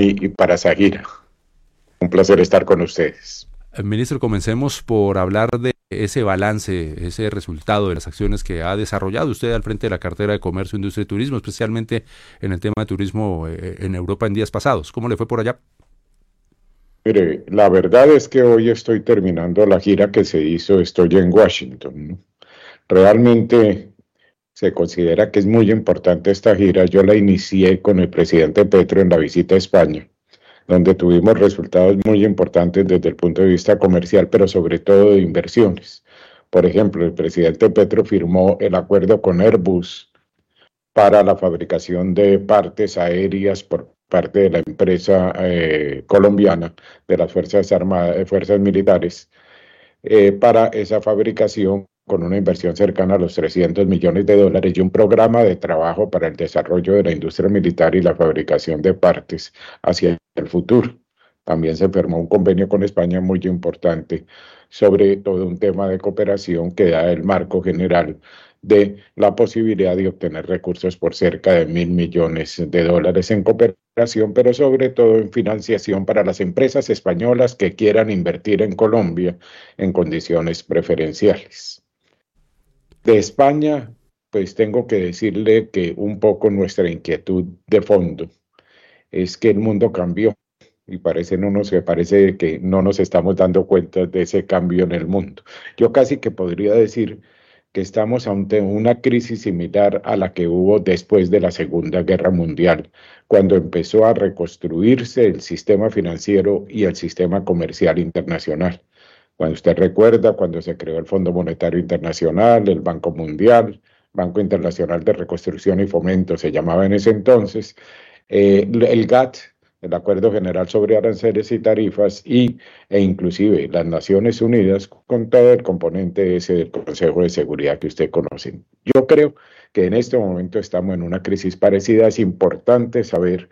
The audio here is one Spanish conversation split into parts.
y para esa gira. Un placer estar con ustedes. Eh, ministro, comencemos por hablar de ese balance, ese resultado de las acciones que ha desarrollado usted al frente de la cartera de Comercio, Industria y Turismo, especialmente en el tema de turismo eh, en Europa en días pasados. ¿Cómo le fue por allá? Mire, la verdad es que hoy estoy terminando la gira que se hizo, estoy en Washington. Realmente se considera que es muy importante esta gira. Yo la inicié con el presidente Petro en la visita a España donde tuvimos resultados muy importantes desde el punto de vista comercial, pero sobre todo de inversiones. Por ejemplo, el presidente Petro firmó el acuerdo con Airbus para la fabricación de partes aéreas por parte de la empresa eh, colombiana de las Fuerzas Armadas, Fuerzas Militares, eh, para esa fabricación con una inversión cercana a los 300 millones de dólares y un programa de trabajo para el desarrollo de la industria militar y la fabricación de partes hacia el futuro. También se firmó un convenio con España muy importante sobre todo un tema de cooperación que da el marco general de la posibilidad de obtener recursos por cerca de mil millones de dólares en cooperación, pero sobre todo en financiación para las empresas españolas que quieran invertir en Colombia en condiciones preferenciales. De España, pues tengo que decirle que un poco nuestra inquietud de fondo es que el mundo cambió y parece no nos parece que no nos estamos dando cuenta de ese cambio en el mundo. Yo casi que podría decir que estamos ante una crisis similar a la que hubo después de la Segunda Guerra Mundial, cuando empezó a reconstruirse el sistema financiero y el sistema comercial internacional. Cuando usted recuerda, cuando se creó el Fondo Monetario Internacional, el Banco Mundial, Banco Internacional de Reconstrucción y Fomento se llamaba en ese entonces, eh, el GATT, el Acuerdo General sobre Aranceles y Tarifas, y, e inclusive las Naciones Unidas, con todo el componente ese del Consejo de Seguridad que usted conoce. Yo creo que en este momento estamos en una crisis parecida. Es importante saber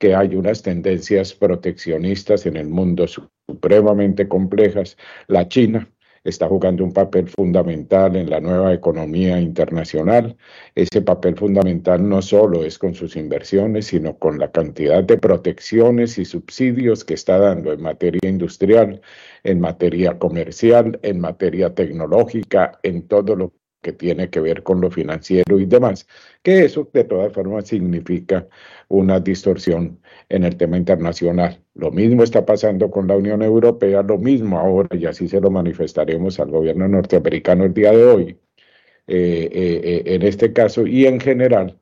que hay unas tendencias proteccionistas en el mundo supremamente complejas. La China está jugando un papel fundamental en la nueva economía internacional. Ese papel fundamental no solo es con sus inversiones, sino con la cantidad de protecciones y subsidios que está dando en materia industrial, en materia comercial, en materia tecnológica, en todo lo que tiene que ver con lo financiero y demás, que eso de todas formas significa una distorsión en el tema internacional. Lo mismo está pasando con la Unión Europea, lo mismo ahora, y así se lo manifestaremos al gobierno norteamericano el día de hoy, eh, eh, eh, en este caso, y en general,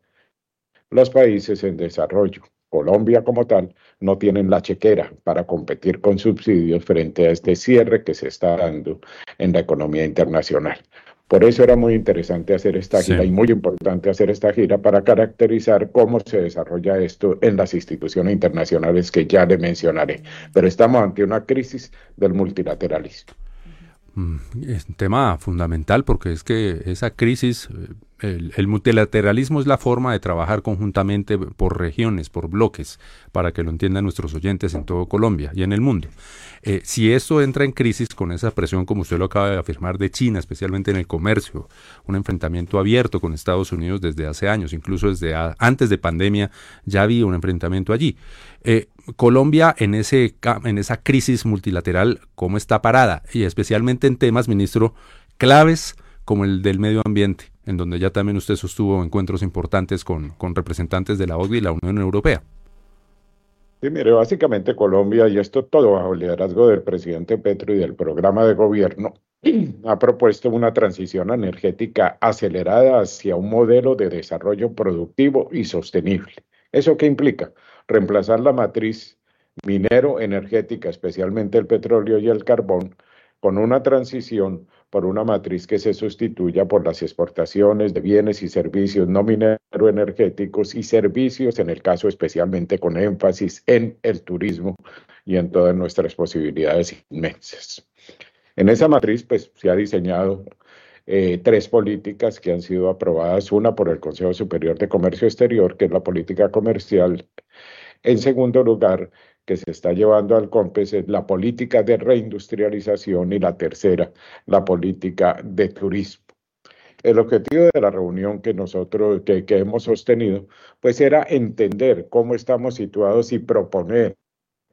los países en desarrollo. Colombia como tal no tienen la chequera para competir con subsidios frente a este cierre que se está dando en la economía internacional. Por eso era muy interesante hacer esta gira y muy importante hacer esta gira para caracterizar cómo se desarrolla esto en las instituciones internacionales que ya le mencionaré. Pero estamos ante una crisis del multilateralismo. Mm, es un tema fundamental porque es que esa crisis el, multilateralismo es la forma de trabajar conjuntamente por regiones, por bloques, para que lo entiendan nuestros oyentes en todo Colombia y en el mundo. Eh, si esto entra en crisis con esa presión, como usted lo acaba de afirmar, de China, especialmente en el comercio, un enfrentamiento abierto con Estados Unidos desde hace años, incluso desde antes de pandemia ya había un enfrentamiento allí. Eh, Colombia en, ese, en esa crisis multilateral, ¿cómo está parada? Y especialmente en temas, ministro, claves como el del medio ambiente en donde ya también usted sostuvo encuentros importantes con, con representantes de la OCDE y la Unión Europea. Sí, mire, básicamente Colombia, y esto todo bajo el liderazgo del presidente Petro y del programa de gobierno, ha propuesto una transición energética acelerada hacia un modelo de desarrollo productivo y sostenible. ¿Eso qué implica? Reemplazar la matriz minero energética, especialmente el petróleo y el carbón, con una transición por una matriz que se sustituya por las exportaciones de bienes y servicios no minero-energéticos y servicios, en el caso especialmente con énfasis en el turismo y en todas nuestras posibilidades inmensas. En esa matriz, pues, se ha diseñado eh, tres políticas que han sido aprobadas, una por el Consejo Superior de Comercio Exterior, que es la política comercial. En segundo lugar, que se está llevando al COMPES es la política de reindustrialización y la tercera, la política de turismo. El objetivo de la reunión que nosotros, que, que hemos sostenido, pues era entender cómo estamos situados y proponer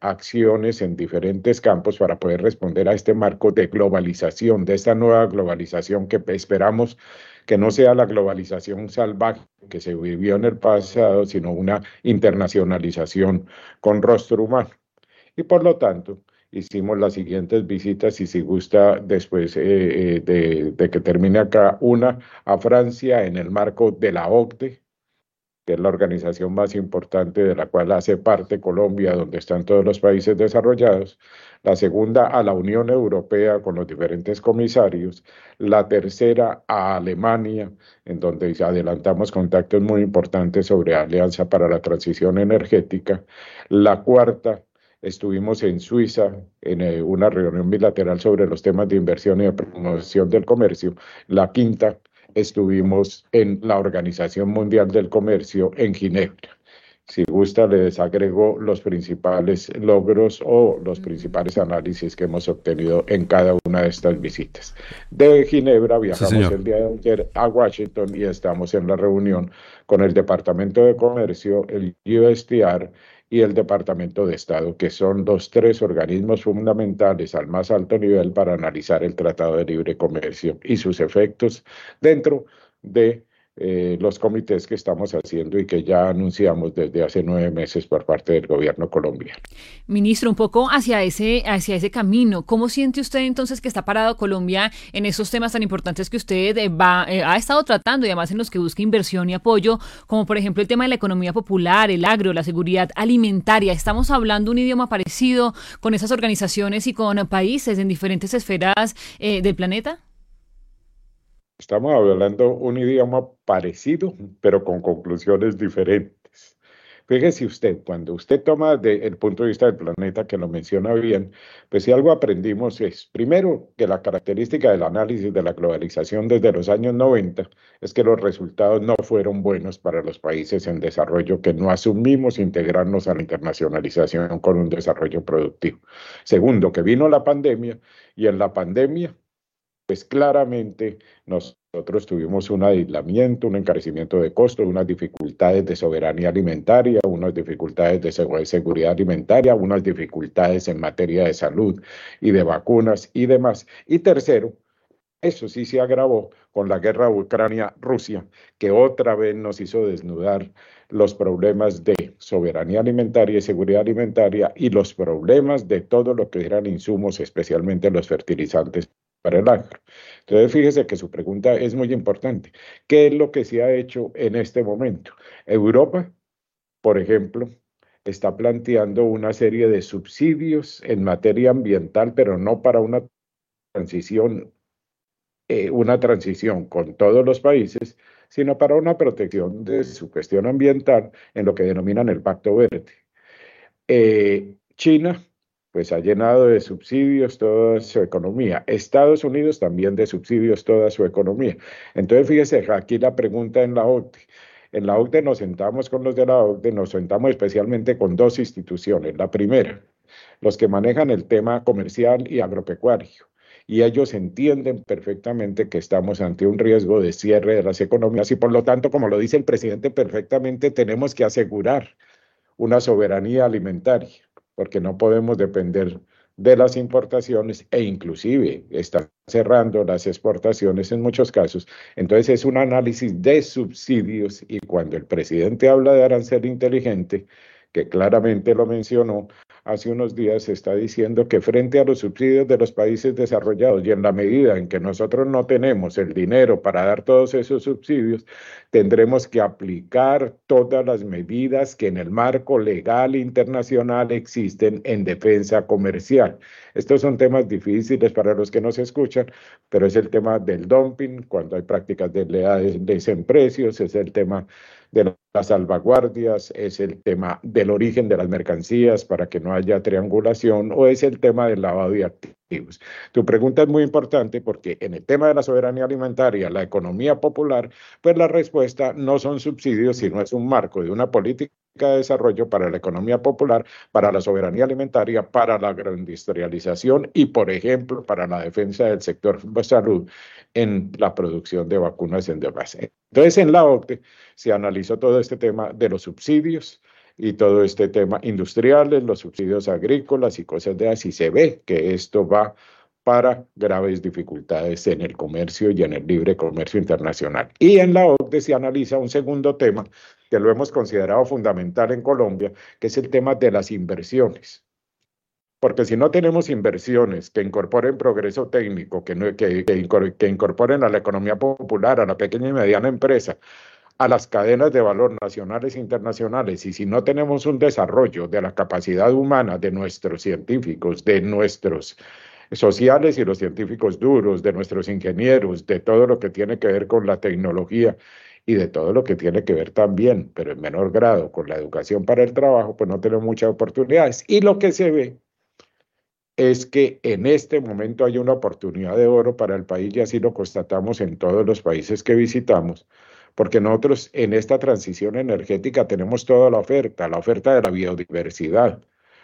acciones en diferentes campos para poder responder a este marco de globalización, de esta nueva globalización que esperamos que no sea la globalización salvaje que se vivió en el pasado, sino una internacionalización con rostro humano. Y por lo tanto, hicimos las siguientes visitas y si gusta después eh, eh, de, de, que termine acá, una a Francia en el marco de la OCDE, que es la organización más importante de la cual hace parte Colombia, donde están todos los países desarrollados, la segunda a la Unión Europea con los diferentes comisarios, la tercera a Alemania, en donde adelantamos contactos muy importantes sobre Alianza para la Transición Energética, la cuarta estuvimos en Suiza en eh, una reunión bilateral sobre los temas de inversión y de promoción del comercio, la quinta estuvimos en la Organización Mundial del Comercio en Ginebra. Si gusta, les agrego los principales logros o los principales análisis que hemos obtenido en cada una de estas visitas. De Ginebra viajamos el día de ayer a Washington y estamos en la reunión con el Departamento de Comercio, el USTR y el Departamento de Estado, que son los tres organismos fundamentales al más alto nivel para analizar el Tratado de Libre Comercio y sus efectos dentro de eh, los comités que estamos haciendo y que ya anunciamos desde hace nueve meses por parte del gobierno colombiano. Ministro, un poco hacia ese, hacia ese camino, ¿cómo siente usted entonces que está parado Colombia en esos temas tan importantes que usted eh, va, eh, ha estado tratando y además en los que busca inversión y apoyo, como por ejemplo el tema de la economía popular, el agro, la seguridad alimentaria? Estamos hablando un idioma parecido con esas organizaciones y con países en diferentes esferas del planeta. Estamos hablando un idioma parecido, pero con conclusiones diferentes. Fíjese usted, cuando usted toma de, el punto de vista del planeta, que lo menciona bien, pues si algo aprendimos es, primero, que la característica del análisis de la globalización desde los años 90 es que los resultados no fueron buenos para los países en desarrollo que no asumimos integrarnos a la internacionalización con un desarrollo productivo. Segundo, que vino la pandemia y en la pandemia pues claramente nosotros tuvimos un aislamiento, un encarecimiento de costos, unas dificultades de soberanía alimentaria, unas dificultades de seguridad alimentaria, unas dificultades en materia de salud y de vacunas y demás. Y tercero, eso sí se agravó con la guerra Ucrania-Rusia, que otra vez nos hizo desnudar los problemas de soberanía alimentaria y seguridad alimentaria y los problemas de todo lo que eran insumos, especialmente los fertilizantes para el agro. Entonces, fíjese que su pregunta es muy importante. ¿Qué es lo que se ha hecho en este momento? Europa, por ejemplo, está planteando una serie de subsidios en materia ambiental, pero no para una transición, eh, una transición con todos los países, sino para una protección de su cuestión ambiental en lo que denominan el Pacto Verde. Eh, China pues ha llenado de subsidios toda su economía. Estados Unidos también de subsidios toda su economía. Entonces, fíjese, aquí la pregunta en la OCDE. En la OCDE nos sentamos con los de la OCDE, nos sentamos especialmente con dos instituciones. La primera, los que manejan el tema comercial y agropecuario. Y ellos entienden perfectamente que estamos ante un riesgo de cierre de las economías y por lo tanto, como lo dice el presidente perfectamente, tenemos que asegurar una soberanía alimentaria porque no podemos depender de las importaciones e inclusive está cerrando las exportaciones en muchos casos. Entonces es un análisis de subsidios y cuando el presidente habla de arancel inteligente, que claramente lo mencionó, hace unos días está diciendo que frente a los subsidios de los países desarrollados y en la medida en que nosotros no tenemos el dinero para dar todos esos subsidios, tendremos que aplicar todas las medidas que en el marco legal internacional existen en defensa comercial. Estos son temas difíciles para los que nos escuchan, pero es el tema del dumping, cuando hay prácticas de leales en precios, es el tema de las salvaguardias, es el tema del origen de las mercancías para que no haya triangulación o es el tema del lavado de activos. Tu pregunta es muy importante porque en el tema de la soberanía alimentaria, la economía popular, pues la respuesta no son subsidios, sino es un marco de una política de desarrollo para la economía popular, para la soberanía alimentaria, para la agroindustrialización y, por ejemplo, para la defensa del sector salud en la producción de vacunas en demás. Entonces, en la OCDE se analizó todo este tema de los subsidios y todo este tema industriales, los subsidios agrícolas y cosas de así. Se ve que esto va para graves dificultades en el comercio y en el libre comercio internacional. Y en la OCDE se analiza un segundo tema que lo hemos considerado fundamental en Colombia, que es el tema de las inversiones. Porque si no tenemos inversiones que incorporen progreso técnico, que, que, que, incorporen a la economía popular, a la pequeña y mediana empresa, a las cadenas de valor nacionales e internacionales, y si no tenemos un desarrollo de la capacidad humana de nuestros científicos, de nuestros sociales y los científicos duros, de nuestros ingenieros, de todo lo que tiene que ver con la tecnología y de todo lo que tiene que ver también, pero en menor grado, con la educación para el trabajo, pues no tenemos muchas oportunidades. Y lo que se ve es que en este momento hay una oportunidad de oro para el país y así lo constatamos en todos los países que visitamos, porque nosotros en esta transición energética tenemos toda la oferta, la oferta de la biodiversidad,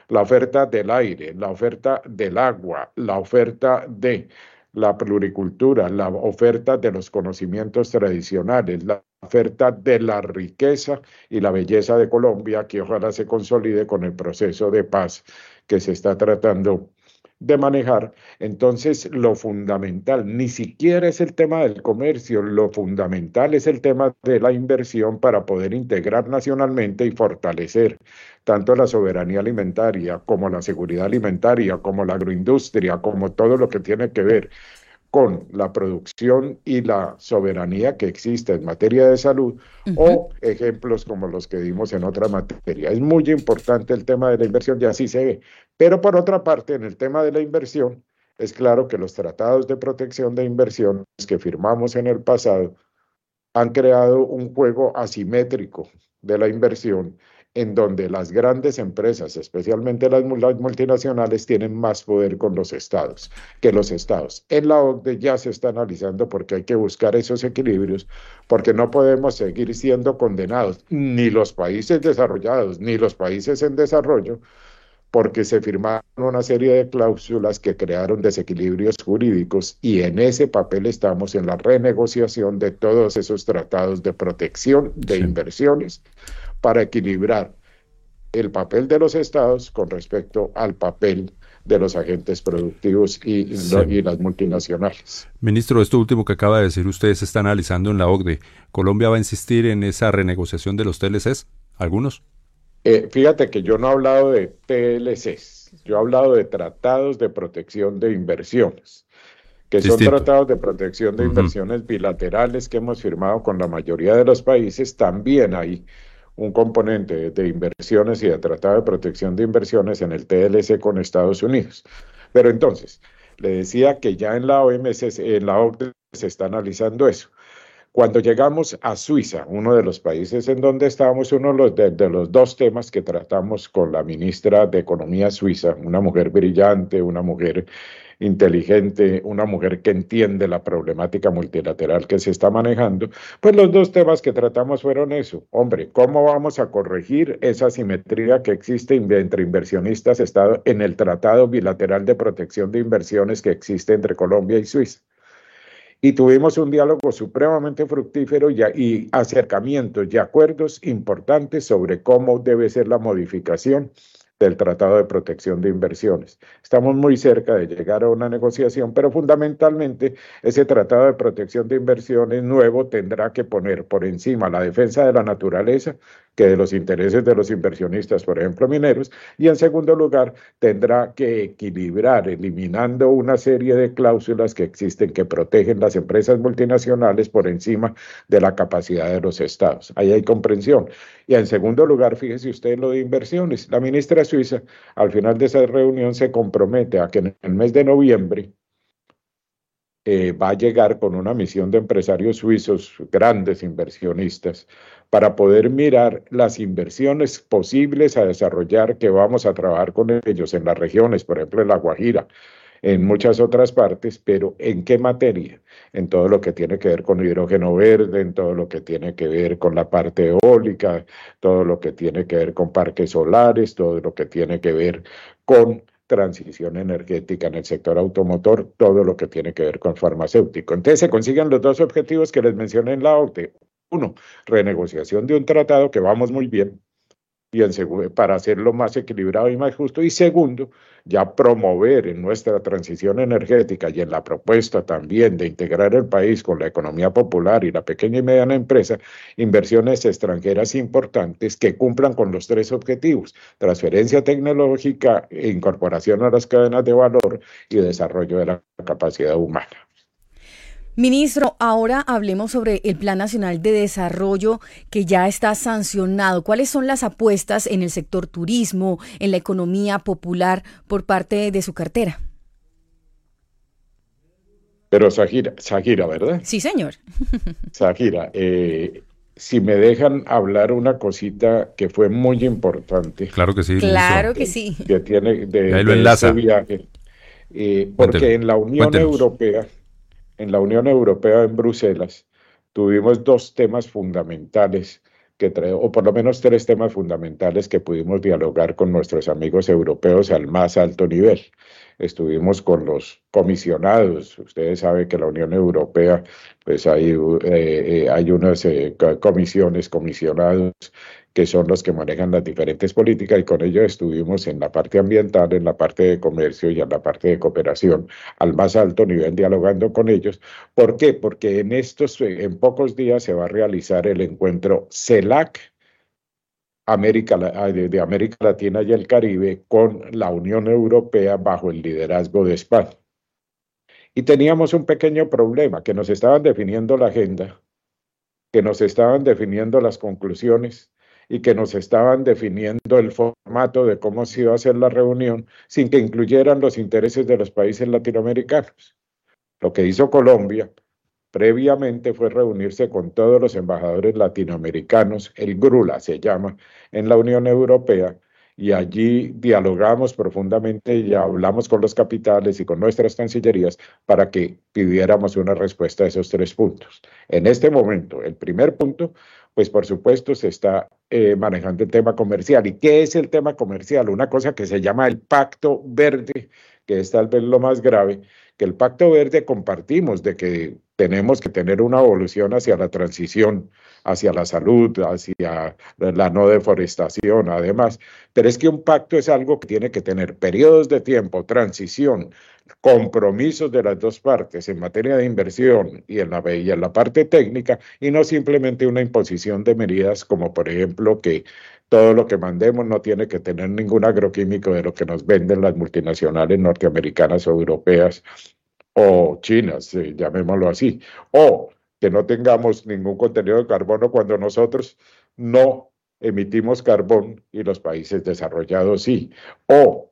la oferta del aire, la oferta del agua, la oferta de la pluricultura, la oferta de los conocimientos tradicionales, la oferta de la riqueza y la belleza de Colombia, que ojalá se consolide con el proceso de paz que se está tratando de manejar. Entonces, lo fundamental ni siquiera es el tema del comercio, lo fundamental es el tema de la inversión para poder integrar nacionalmente y fortalecer tanto la soberanía alimentaria como la seguridad alimentaria, como la agroindustria, como todo lo que tiene que ver con la producción y la soberanía que existe en materia de salud o ejemplos como los que dimos en otra materia. Es muy importante el tema de la inversión y así se ve. Pero por otra parte, en el tema de la inversión, es claro que los tratados de protección de inversiones que firmamos en el pasado han creado un juego asimétrico de la inversión en donde las grandes empresas, especialmente las multinacionales, tienen más poder con los estados que los estados. En la OCDE ya se está analizando porque hay que buscar esos equilibrios, porque no podemos seguir siendo condenados, ni los países desarrollados, ni los países en desarrollo, porque se firmaron una serie de cláusulas que crearon desequilibrios jurídicos y en ese papel estamos en la renegociación de todos esos tratados de protección de inversiones para equilibrar el papel de los estados con respecto al papel de los agentes productivos y, las multinacionales. Ministro, esto último que acaba de decir usted se está analizando en la OCDE. ¿Colombia va a insistir en esa renegociación de los TLCs? ¿Algunos? Eh, fíjate que yo no he hablado de TLCs, yo he hablado de tratados de protección de inversiones, que son tratados de protección de inversiones bilaterales que hemos firmado con la mayoría de los países. También hay un componente de inversiones y de tratado de protección de inversiones en el TLC con Estados Unidos. Pero entonces, le decía que ya en la OMS, en la OCDE se está analizando eso. Cuando llegamos a Suiza, uno de los países en donde estábamos, uno de los, los dos temas que tratamos con la ministra de Economía suiza, una mujer brillante, una mujer inteligente, una mujer que entiende la problemática multilateral que se está manejando, pues los dos temas que tratamos fueron eso. Hombre, ¿cómo vamos a corregir esa simetría que existe entre inversionistas en el Tratado Bilateral de Protección de Inversiones que existe entre Colombia y Suiza? Y tuvimos un diálogo supremamente fructífero y, y, acercamientos y acuerdos importantes sobre cómo debe ser la modificación del Tratado de Protección de Inversiones. Estamos muy cerca de llegar a una negociación, pero fundamentalmente ese Tratado de Protección de Inversiones nuevo tendrá que poner por encima la defensa de la naturaleza que de los intereses de los inversionistas, por ejemplo, mineros, y en segundo lugar tendrá que equilibrar, eliminando una serie de cláusulas que existen que protegen las empresas multinacionales por encima de la capacidad de los estados. Ahí hay comprensión. Y en segundo lugar, fíjese usted lo de inversiones. La ministra suiza, al final de esa reunión, se compromete a que en el mes de noviembre eh, va a llegar con una misión de empresarios suizos, grandes inversionistas, para poder mirar las inversiones posibles a desarrollar que vamos a trabajar con ellos en las regiones, por ejemplo, en La Guajira, en muchas otras partes, pero ¿en qué materia? En todo lo que tiene que ver con hidrógeno verde, en todo lo que tiene que ver con la parte eólica, todo lo que tiene que ver con parques solares, todo lo que tiene que ver con transición energética en el sector automotor, todo lo que tiene que ver con farmacéutico. Entonces se consiguen los dos objetivos que les mencioné en la OCDE. Uno, renegociación de un tratado que vamos muy bien, y para hacerlo más equilibrado y más justo. Y segundo, ya promover en nuestra transición energética y en la propuesta también de integrar el país con la economía popular y la pequeña y mediana empresa, inversiones extranjeras importantes que cumplan con los tres objetivos, transferencia tecnológica, incorporación a las cadenas de valor y desarrollo de la capacidad humana. Ministro, ahora hablemos sobre el Plan Nacional de Desarrollo que ya está sancionado. ¿Cuáles son las apuestas en el sector turismo, en la economía popular por parte de su cartera? Pero Sagira, ¿verdad? Sí, señor. Sagira, eh, si me dejan hablar una cosita que fue muy importante. Claro que sí. Claro que sí. Que tiene de, ese viaje. Eh, porque en la Unión Europea en la Unión Europea en Bruselas tuvimos dos temas fundamentales que o por lo menos tres temas fundamentales que pudimos dialogar con nuestros amigos europeos al más alto nivel. Estuvimos con los comisionados. Ustedes saben que la Unión Europea, pues hay, eh, eh, hay unas eh, comisiones, comisionados que son los que manejan las diferentes políticas y con ellos estuvimos en la parte ambiental, en la parte de comercio y en la parte de cooperación al más alto nivel dialogando con ellos. ¿Por qué? Porque en estos, en pocos días se va a realizar el encuentro CELAC, América, de América Latina y el Caribe con la Unión Europea bajo el liderazgo de España. Y teníamos un pequeño problema, que nos estaban definiendo la agenda, que nos estaban definiendo las conclusiones, y que nos estaban definiendo el formato de cómo se iba a hacer la reunión sin que incluyeran los intereses de los países latinoamericanos. Lo que hizo Colombia previamente fue reunirse con todos los embajadores latinoamericanos, el GRULA se llama, en la Unión Europea, y allí dialogamos profundamente y hablamos con los capitales y con nuestras cancillerías para que pidiéramos una respuesta a esos tres puntos. En este momento, el primer punto pues por supuesto se está eh, manejando el tema comercial. ¿Y qué es el tema comercial? Una cosa que se llama el Pacto Verde, que es tal vez lo más grave, que el Pacto Verde compartimos de que tenemos que tener una evolución hacia la transición, hacia la salud, hacia la no deforestación, además. Pero es que un pacto es algo que tiene que tener periodos de tiempo, transición, compromisos de las dos partes en materia de inversión y en la, y en la parte técnica y no simplemente una imposición de medidas como por ejemplo que todo lo que mandemos no tiene que tener ningún agroquímico de lo que nos venden las multinacionales norteamericanas o europeas o chinas, eh, llamémoslo así, o que no tengamos ningún contenido de carbono cuando nosotros no emitimos carbón y los países desarrollados sí, o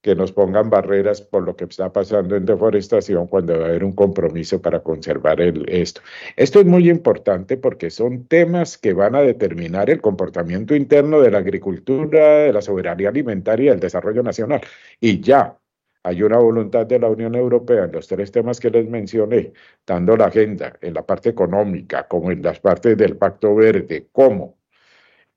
que nos pongan barreras por lo que está pasando en deforestación cuando va a haber un compromiso para conservar el, esto. Esto es muy importante porque son temas que van a determinar el comportamiento interno de la agricultura, de la soberanía alimentaria y del desarrollo nacional. Y ya hay una voluntad de la Unión Europea en los tres temas que les mencioné, dando la agenda en la parte económica como en las partes del Pacto Verde, como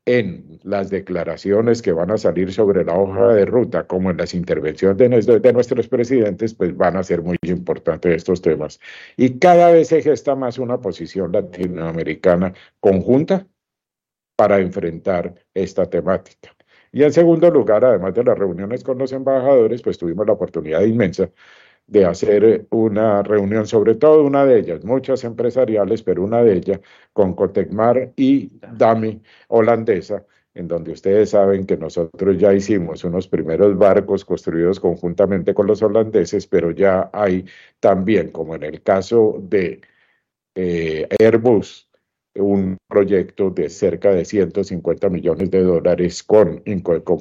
en las declaraciones que van a salir sobre la hoja de ruta, como en las intervenciones de, nuestros presidentes, pues van a ser muy importantes estos temas. Y cada vez se gesta más una posición latinoamericana conjunta para enfrentar esta temática. Y en segundo lugar, además de las reuniones con los embajadores, pues tuvimos la oportunidad inmensa de hacer una reunión, sobre todo una de ellas, muchas empresariales, pero una de ellas con Cotecmar y DAMI holandesa, en donde ustedes saben que nosotros ya hicimos unos primeros barcos construidos conjuntamente con los holandeses, pero ya hay también, como en el caso de eh, Airbus, un proyecto de cerca de 150 millones de dólares con,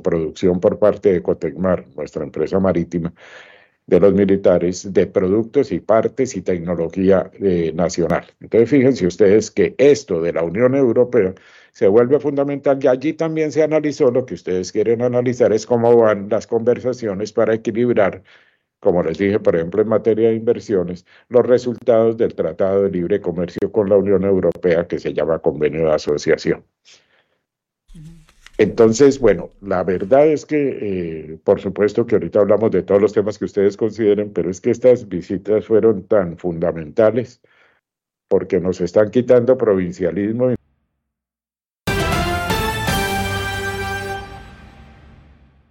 producción por parte de Cotecmar, nuestra empresa marítima, de los militares de productos y partes y tecnología eh, nacional. Entonces, fíjense ustedes que esto de la Unión Europea se vuelve fundamental y allí también se analizó lo que ustedes quieren analizar es cómo van las conversaciones para equilibrar como les dije, por ejemplo, en materia de inversiones, los resultados del Tratado de Libre Comercio con la Unión Europea que se llama Convenio de Asociación. Entonces, bueno, la verdad es que, eh, por supuesto que ahorita hablamos de todos los temas que ustedes consideren, pero es que estas visitas fueron tan fundamentales porque nos están quitando provincialismo y